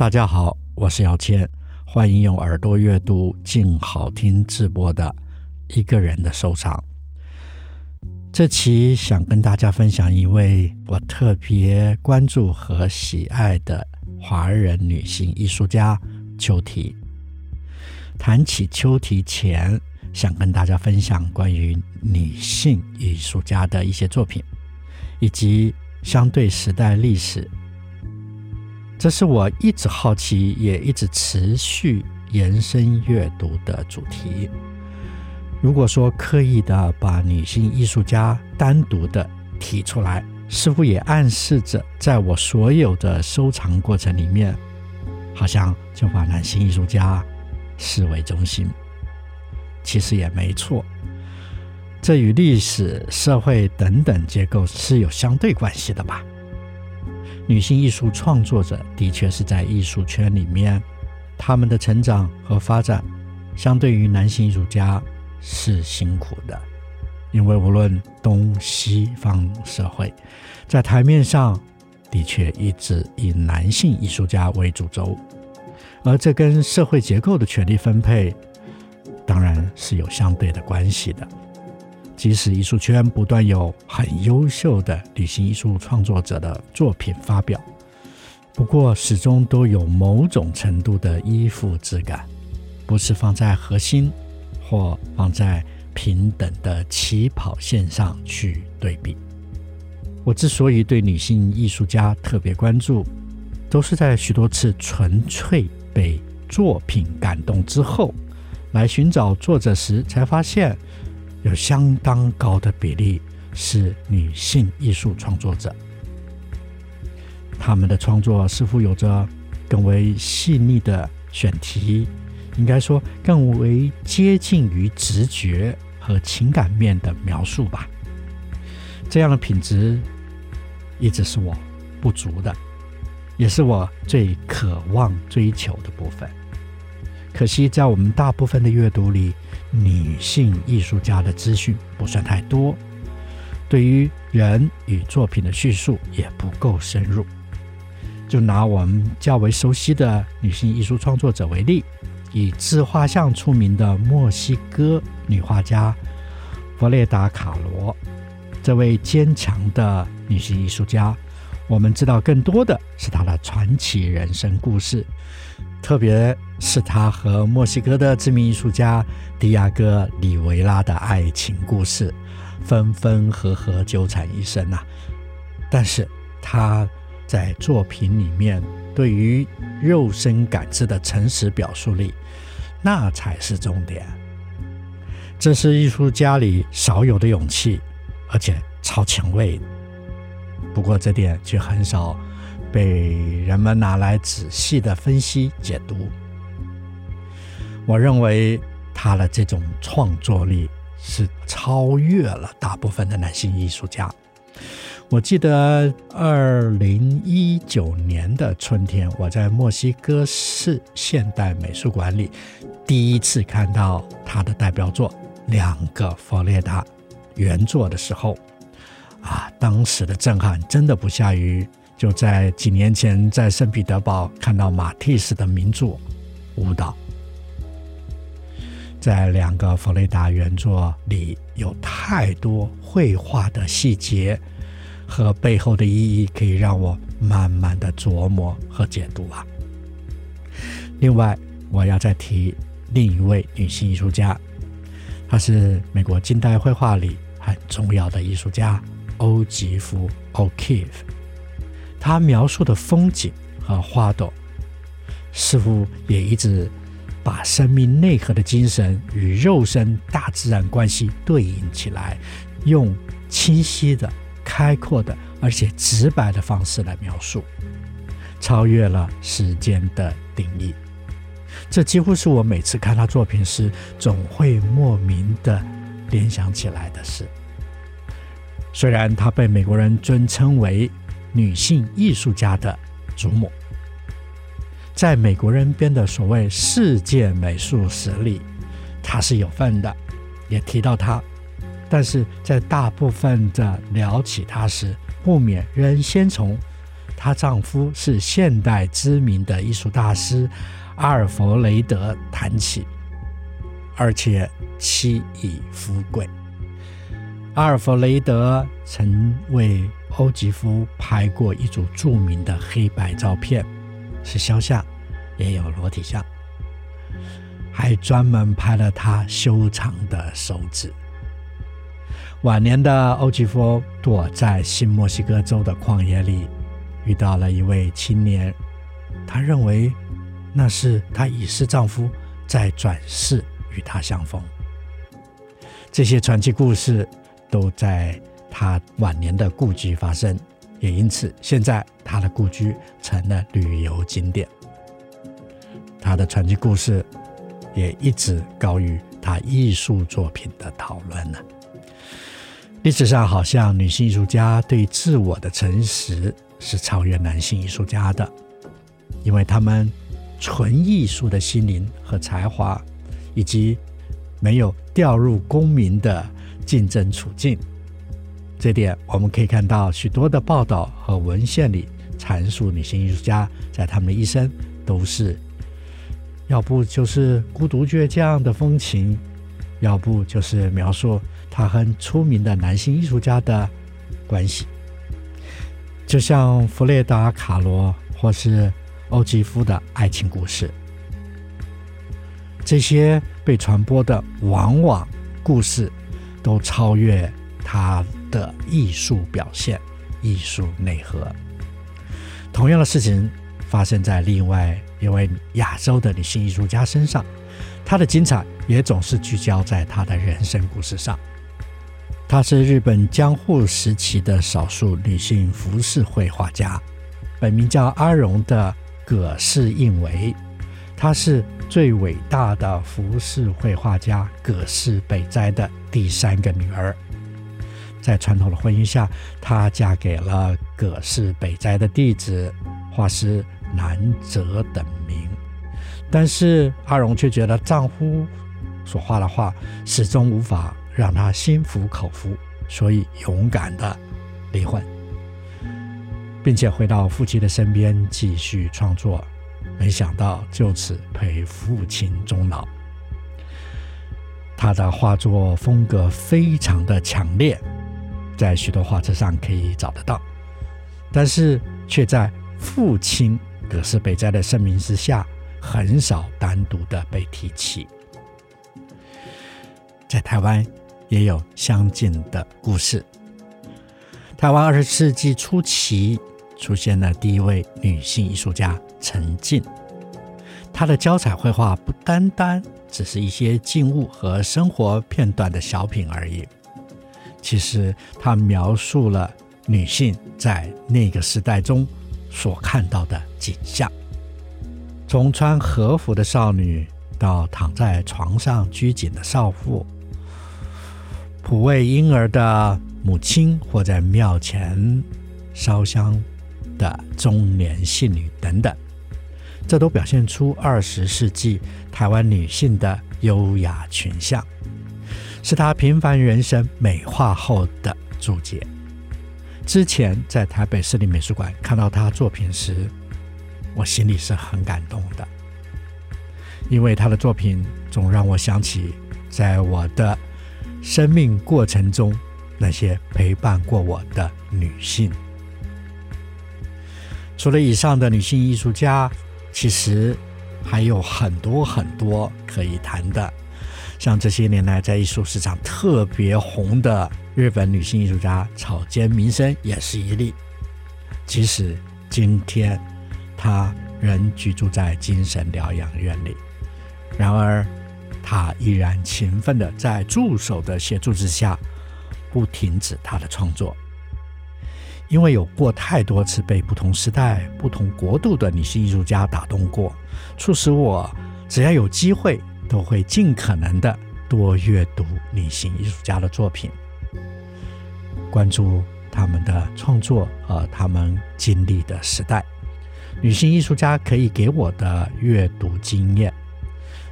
大家好，我是姚谦，欢迎用耳朵阅读静好听直播的一个人的收藏。这期想跟大家分享一位我特别关注和喜爱的华人女性艺术家秋堤。谈起秋提前，想跟大家分享关于女性艺术家的一些作品，以及相对时代历史。这是我一直好奇，也一直持续延伸阅读的主题。如果说刻意的把女性艺术家单独的提出来，似乎也暗示着，在我所有的收藏过程里面，好像就把男性艺术家视为中心。其实也没错，这与历史、社会等等结构是有相对关系的吧？女性艺术创作者的确是在艺术圈里面，他们的成长和发展，相对于男性艺术家。是辛苦的，因为无论东西方社会，在台面上的确一直以男性艺术家为主轴，而这跟社会结构的权力分配当然是有相对的关系的。即使艺术圈不断有很优秀的女性艺术创作者的作品发表，不过始终都有某种程度的依附之感，不是放在核心。或放在平等的起跑线上去对比。我之所以对女性艺术家特别关注，都是在许多次纯粹被作品感动之后，来寻找作者时，才发现有相当高的比例是女性艺术创作者。他们的创作似乎有着更为细腻的选题。应该说，更为接近于直觉和情感面的描述吧。这样的品质一直是我不足的，也是我最渴望追求的部分。可惜，在我们大部分的阅读里，女性艺术家的资讯不算太多，对于人与作品的叙述也不够深入。就拿我们较为熟悉的女性艺术创作者为例。以自画像出名的墨西哥女画家弗列达·卡罗，这位坚强的女性艺术家，我们知道更多的是他的传奇人生故事，特别是他和墨西哥的知名艺术家迪亚哥·里维拉的爱情故事，分分合合纠缠一生啊！但是他在作品里面。对于肉身感知的诚实表述力，那才是重点。这是艺术家里少有的勇气，而且超前卫。不过这点却很少被人们拿来仔细的分析解读。我认为他的这种创作力是超越了大部分的男性艺术家。我记得二零一九年的春天，我在墨西哥市现代美术馆里第一次看到他的代表作《两个佛列达》原作的时候，啊，当时的震撼真的不下于就在几年前在圣彼得堡看到马蒂斯的名作《舞蹈》。在《两个弗雷达》原作里有太多绘画的细节。和背后的意义可以让我慢慢的琢磨和解读啊。另外，我要再提另一位女性艺术家，她是美国近代绘画里很重要的艺术家欧吉夫 （O'Keeffe）。他描述的风景和花朵，似乎也一直把生命内核的精神与肉身大自然关系对应起来，用清晰的。开阔的而且直白的方式来描述，超越了时间的定义。这几乎是我每次看他作品时，总会莫名的联想起来的事。虽然他被美国人尊称为女性艺术家的祖母，在美国人编的所谓世界美术史里，她是有份的，也提到她。但是在大部分的聊起她时，不免仍先从她丈夫是现代知名的艺术大师。阿尔弗雷德谈起，而且妻已富贵。阿尔弗雷德曾为欧吉夫拍过一组著名的黑白照片，是肖像，也有裸体像，还专门拍了他修长的手指。晚年的欧吉夫躲在新墨西哥州的旷野里，遇到了一位青年，他认为。那是她已逝丈夫在转世与她相逢。这些传奇故事都在他晚年的故居发生，也因此现在他的故居成了旅游景点。他的传奇故事也一直高于他艺术作品的讨论呢。历史上好像女性艺术家对自我的诚实是超越男性艺术家的，因为他们。纯艺术的心灵和才华，以及没有掉入功名的竞争处境，这点我们可以看到许多的报道和文献里阐述女性艺术家在他们的一生都是，要不就是孤独倔强的风情，要不就是描述她和出名的男性艺术家的关系，就像弗列达·卡罗或是。欧吉夫的爱情故事，这些被传播的往往故事都超越他的艺术表现、艺术内核。同样的事情发生在另外一位亚洲的女性艺术家身上，她的精彩也总是聚焦在她的人生故事上。她是日本江户时期的少数女性浮世绘画家，本名叫阿荣的。葛饰映唯，她是最伟大的浮世绘画家葛饰北斋的第三个女儿。在传统的婚姻下，她嫁给了葛饰北斋的弟子画师南泽等明。但是阿荣却觉得丈夫所画的画始终无法让她心服口服，所以勇敢的离婚。并且回到父亲的身边继续创作，没想到就此陪父亲终老。他的画作风格非常的强烈，在许多画册上可以找得到，但是却在父亲葛饰北斋的盛名之下，很少单独的被提起。在台湾也有相近的故事。台湾二十世纪初期，出现了第一位女性艺术家陈静，她的胶彩绘画不单单只是一些静物和生活片段的小品而已，其实它描述了女性在那个时代中所看到的景象，从穿和服的少女到躺在床上拘谨的少妇，哺喂婴儿的母亲或在庙前烧香。的中年信女等等，这都表现出二十世纪台湾女性的优雅群像，是她平凡人生美化后的注解。之前在台北市立美术馆看到她作品时，我心里是很感动的，因为她的作品总让我想起在我的生命过程中那些陪伴过我的女性。除了以上的女性艺术家，其实还有很多很多可以谈的。像这些年来在艺术市场特别红的日本女性艺术家草间弥生也是一例。即使今天她仍居住在精神疗养院里，然而她依然勤奋地在助手的协助之下，不停止她的创作。因为有过太多次被不同时代、不同国度的女性艺术家打动过，促使我只要有机会，都会尽可能的多阅读女性艺术家的作品，关注他们的创作和他们经历的时代。女性艺术家可以给我的阅读经验，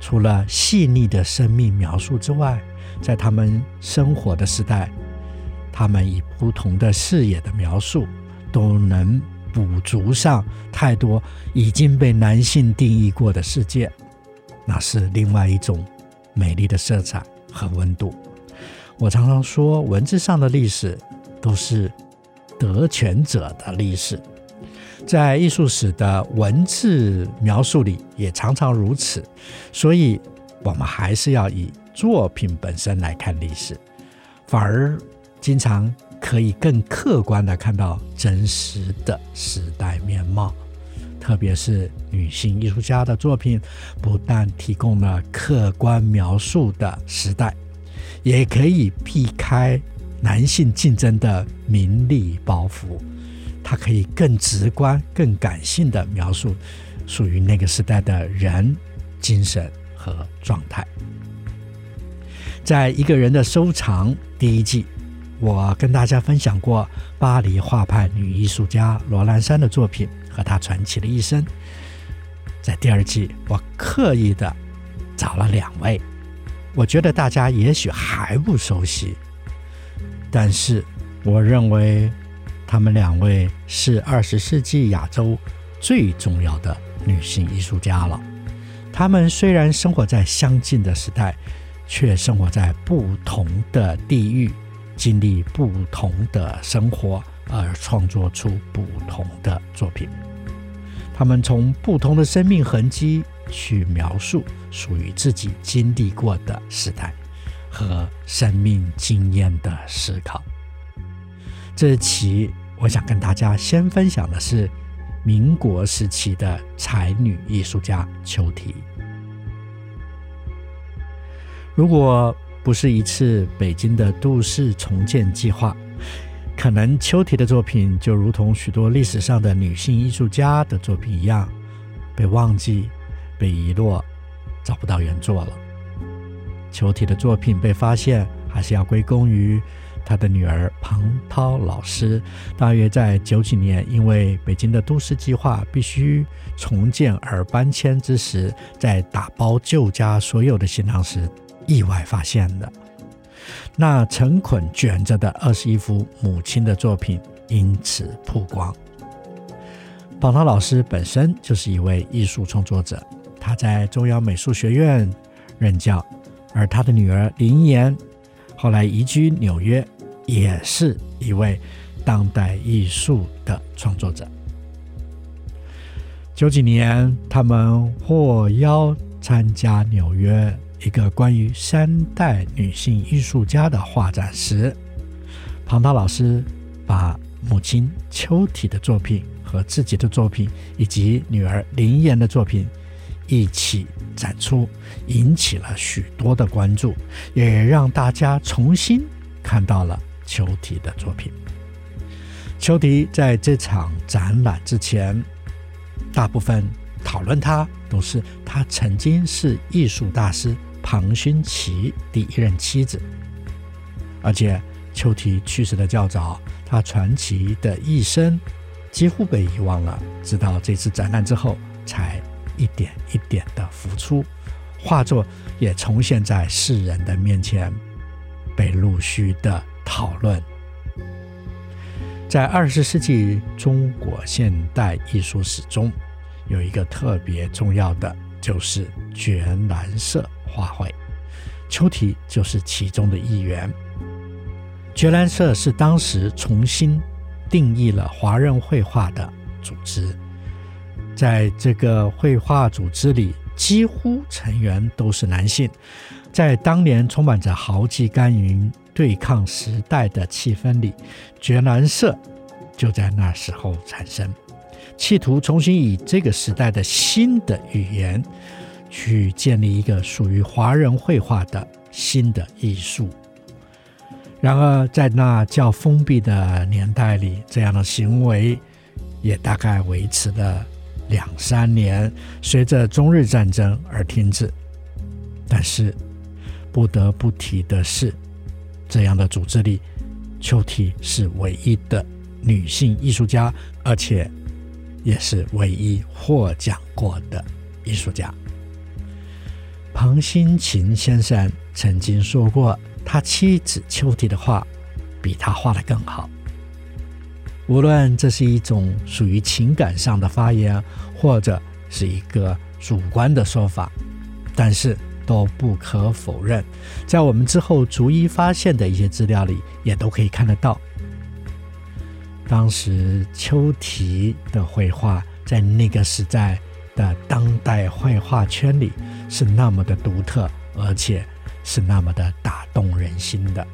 除了细腻的生命描述之外，在他们生活的时代。他们以不同的视野的描述，都能补足上太多已经被男性定义过的世界，那是另外一种美丽的色彩和温度。我常常说，文字上的历史都是得权者的历史，在艺术史的文字描述里也常常如此。所以，我们还是要以作品本身来看历史，反而。经常可以更客观地看到真实的时代面貌，特别是女性艺术家的作品，不但提供了客观描述的时代，也可以避开男性竞争的名利包袱。它可以更直观、更感性地描述属于那个时代的人、精神和状态。在一个人的收藏第一季。我跟大家分享过巴黎画派女艺术家罗兰珊的作品和他传奇的一生。在第二季，我刻意的找了两位，我觉得大家也许还不熟悉，但是我认为他们两位是二十世纪亚洲最重要的女性艺术家了。她们虽然生活在相近的时代，却生活在不同的地域。经历不同的生活而创作出不同的作品，他们从不同的生命痕迹去描述属于自己经历过的时代和生命经验的思考。这期我想跟大家先分享的是民国时期的才女艺术家秋堤。如果不是一次北京的都市重建计划，可能秋堤的作品就如同许多历史上的女性艺术家的作品一样，被忘记、被遗落，找不到原作了。秋堤的作品被发现，还是要归功于他的女儿庞涛老师。大约在九几年，因为北京的都市计划必须重建而搬迁之时，在打包旧家所有的行囊时。意外发现的那成捆卷着的二十一幅母亲的作品因此曝光。宝涛老师本身就是一位艺术创作者，他在中央美术学院任教，而他的女儿林妍后来移居纽约，也是一位当代艺术的创作者。九几年，他们获邀参加纽约。一个关于三代女性艺术家的画展时，庞涛老师把母亲秋堤的作品和自己的作品以及女儿林妍的作品一起展出，引起了许多的关注，也让大家重新看到了秋堤的作品。秋堤在这场展览之前，大部分讨论她都是她曾经是艺术大师。庞勋奇第一任妻子，而且秋提去世的较早，他传奇的一生几乎被遗忘了。直到这次展览之后，才一点一点的浮出，画作也重现在世人的面前，被陆续的讨论。在二十世纪中国现代艺术史中，有一个特别重要的，就是绝蓝色。画会，秋堤就是其中的一员。绝蓝社是当时重新定义了华人绘画的组织，在这个绘画组织里，几乎成员都是男性。在当年充满着豪气干云对抗时代的气氛里，绝蓝社就在那时候产生，企图重新以这个时代的新的语言。去建立一个属于华人绘画的新的艺术，然而，在那较封闭的年代里，这样的行为也大概维持了两三年，随着中日战争而停止。但是，不得不提的是，这样的组织里，秋体是唯一的女性艺术家，而且也是唯一获奖过的艺术家。彭新琴先生曾经说过，他妻子秋堤的画比他画的更好。无论这是一种属于情感上的发言，或者是一个主观的说法，但是。都不可否认，在我们之后逐一发现的一些资料里，也都可以看得到。当时秋提的绘画在那个时代的当代绘画圈里是那么的独特，而且是那么的打动人心的。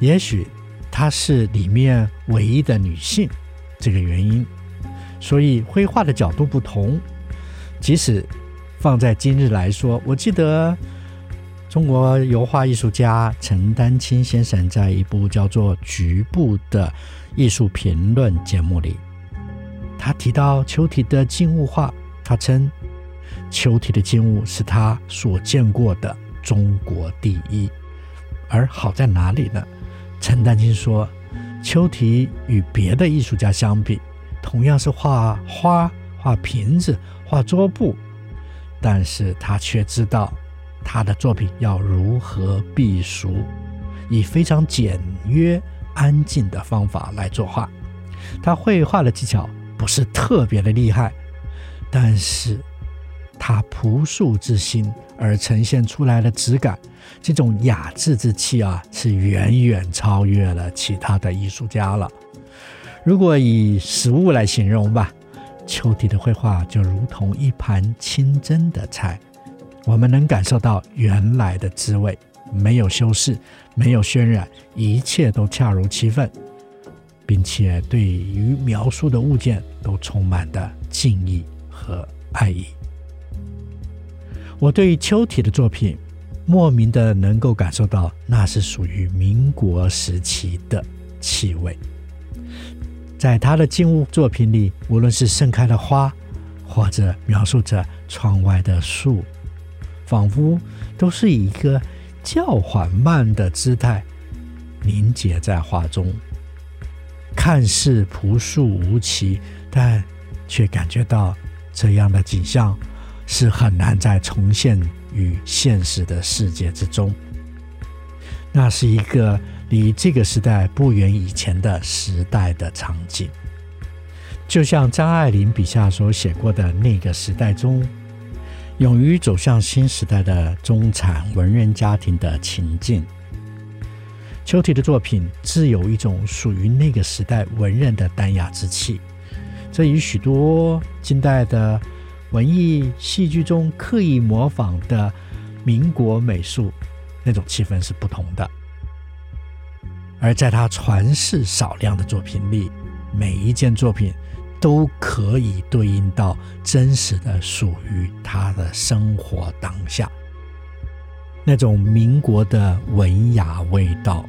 也许她是里面唯一的女性，这个原因，所以绘画的角度不同，即使。放在今日来说，我记得中国油画艺术家陈丹青先生在一部叫做《局部》的艺术评论节目里，他提到秋体的静物画，他称秋堤的静物是他所见过的中国第一。而好在哪里呢？陈丹青说，秋堤与别的艺术家相比，同样是画花、画瓶子、画桌布。但是他却知道他的作品要如何避俗，以非常简约、安静的方法来作画。他绘画的技巧不是特别的厉害，但是他朴素之心而呈现出来的质感，这种雅致之气啊，是远远超越了其他的艺术家了。如果以食物来形容吧。秋堤的绘画就如同一盘清真的菜，我们能感受到原来的滋味，没有修饰，没有渲染，一切都恰如其分，并且对于描述的物件都充满的敬意和爱意。我对于秋体的作品，莫名的能够感受到那是属于民国时期的气味。在他的静物作品里，无论是盛开的花，或者描述着窗外的树，仿佛都是以一个较缓慢的姿态凝结在画中，看似朴素无奇，但却感觉到这样的景象是很难再重现于现实的世界之中。那是一个。离这个时代不远以前的时代的场景，就像张爱玲笔下所写过的那个时代中，勇于走向新时代的中产文人家庭的情境。秋堤的作品自有一种属于那个时代文人的淡雅之气，这与许多近代的文艺戏剧中刻意模仿的民国美术那种气氛是不同的。而在他传世少量的作品里，每一件作品都可以对应到真实的属于他的生活当下，那种民国的文雅味道，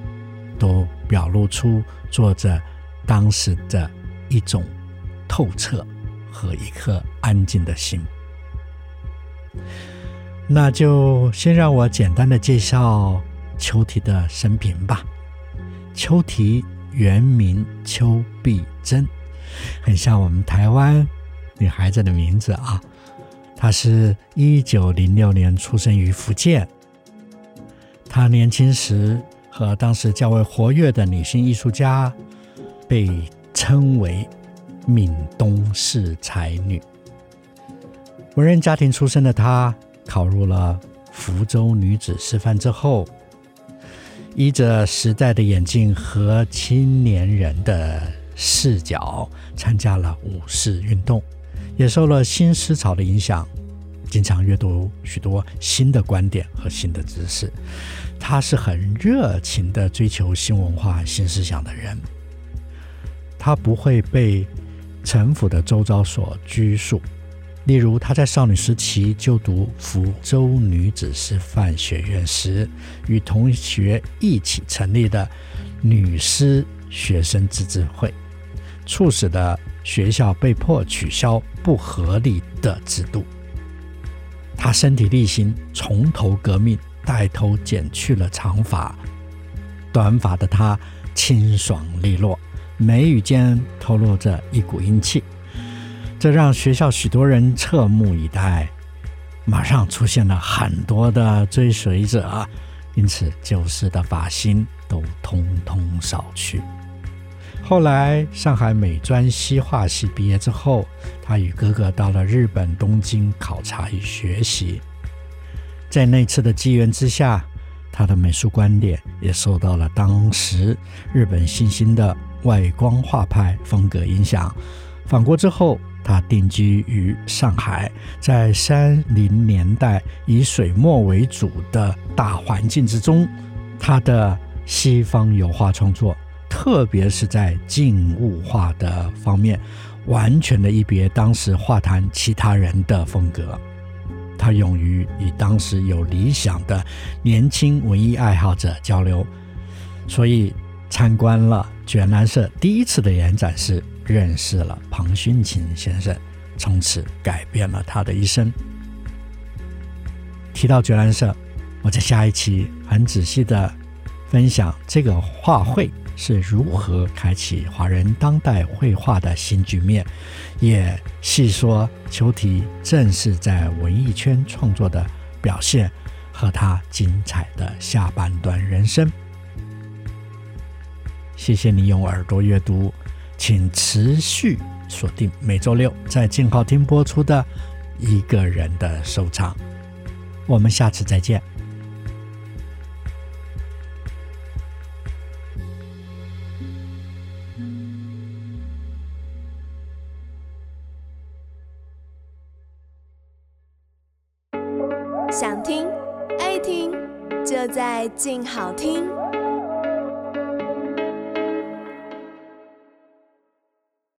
都表露出作者当时的一种透彻和一颗安静的心。那就先让我简单的介绍秋堤的生平吧。秋提原名邱碧珍，很像我们台湾女孩子的名字啊。她是一九零六年出生于福建。她年轻时和当时较为活跃的女性艺术家，被称为“闽东市才女”。文人家庭出身的她，考入了福州女子师范之后。依着时代的眼镜和青年人的视角，参加了五四运动，也受了新思潮的影响，经常阅读许多新的观点和新的知识。他是很热情地追求新文化、新思想的人。他不会被陈腐的周遭所拘束，例如，他在少女时期就读福州女子师范学院时，与同学一起成立的女师学生自治会，促使的学校被迫取消不合理的制度。他身体力行，从头革命，带头剪去了长发，短发的他清爽利落，眉宇间透露着一股英气。这让学校许多人侧目以待，马上出现了很多的追随者，因此旧式的发型都通通扫去。后来，上海美专西画系毕业之后，他与哥哥到了日本东京考察与学习。在那次的机缘之下，他的美术观点也受到了当时日本新兴的外光画派风格影响。返国之后，他定居于上海，在三零年代以水墨为主的大环境之中，他的西方油画创作，特别是在静物画的方面，完全的一别当时画坛其他人的风格。他勇于与当时有理想的年轻文艺爱好者交流，所以参观了卷兰社第一次的联展时，认识了庞勋琴先生，从此改变了他的一生。提到卷兰社，我在下一期很仔细地分享这个画会是如何开启华人当代绘画的新局面，也细说邱提正是在文艺圈创作的表现和他精彩的下半段人生。谢谢你用耳朵阅读。请持续锁定每周六在静好听播出的《一个人的收藏》，我们下次再见。想听爱听，就在静好听。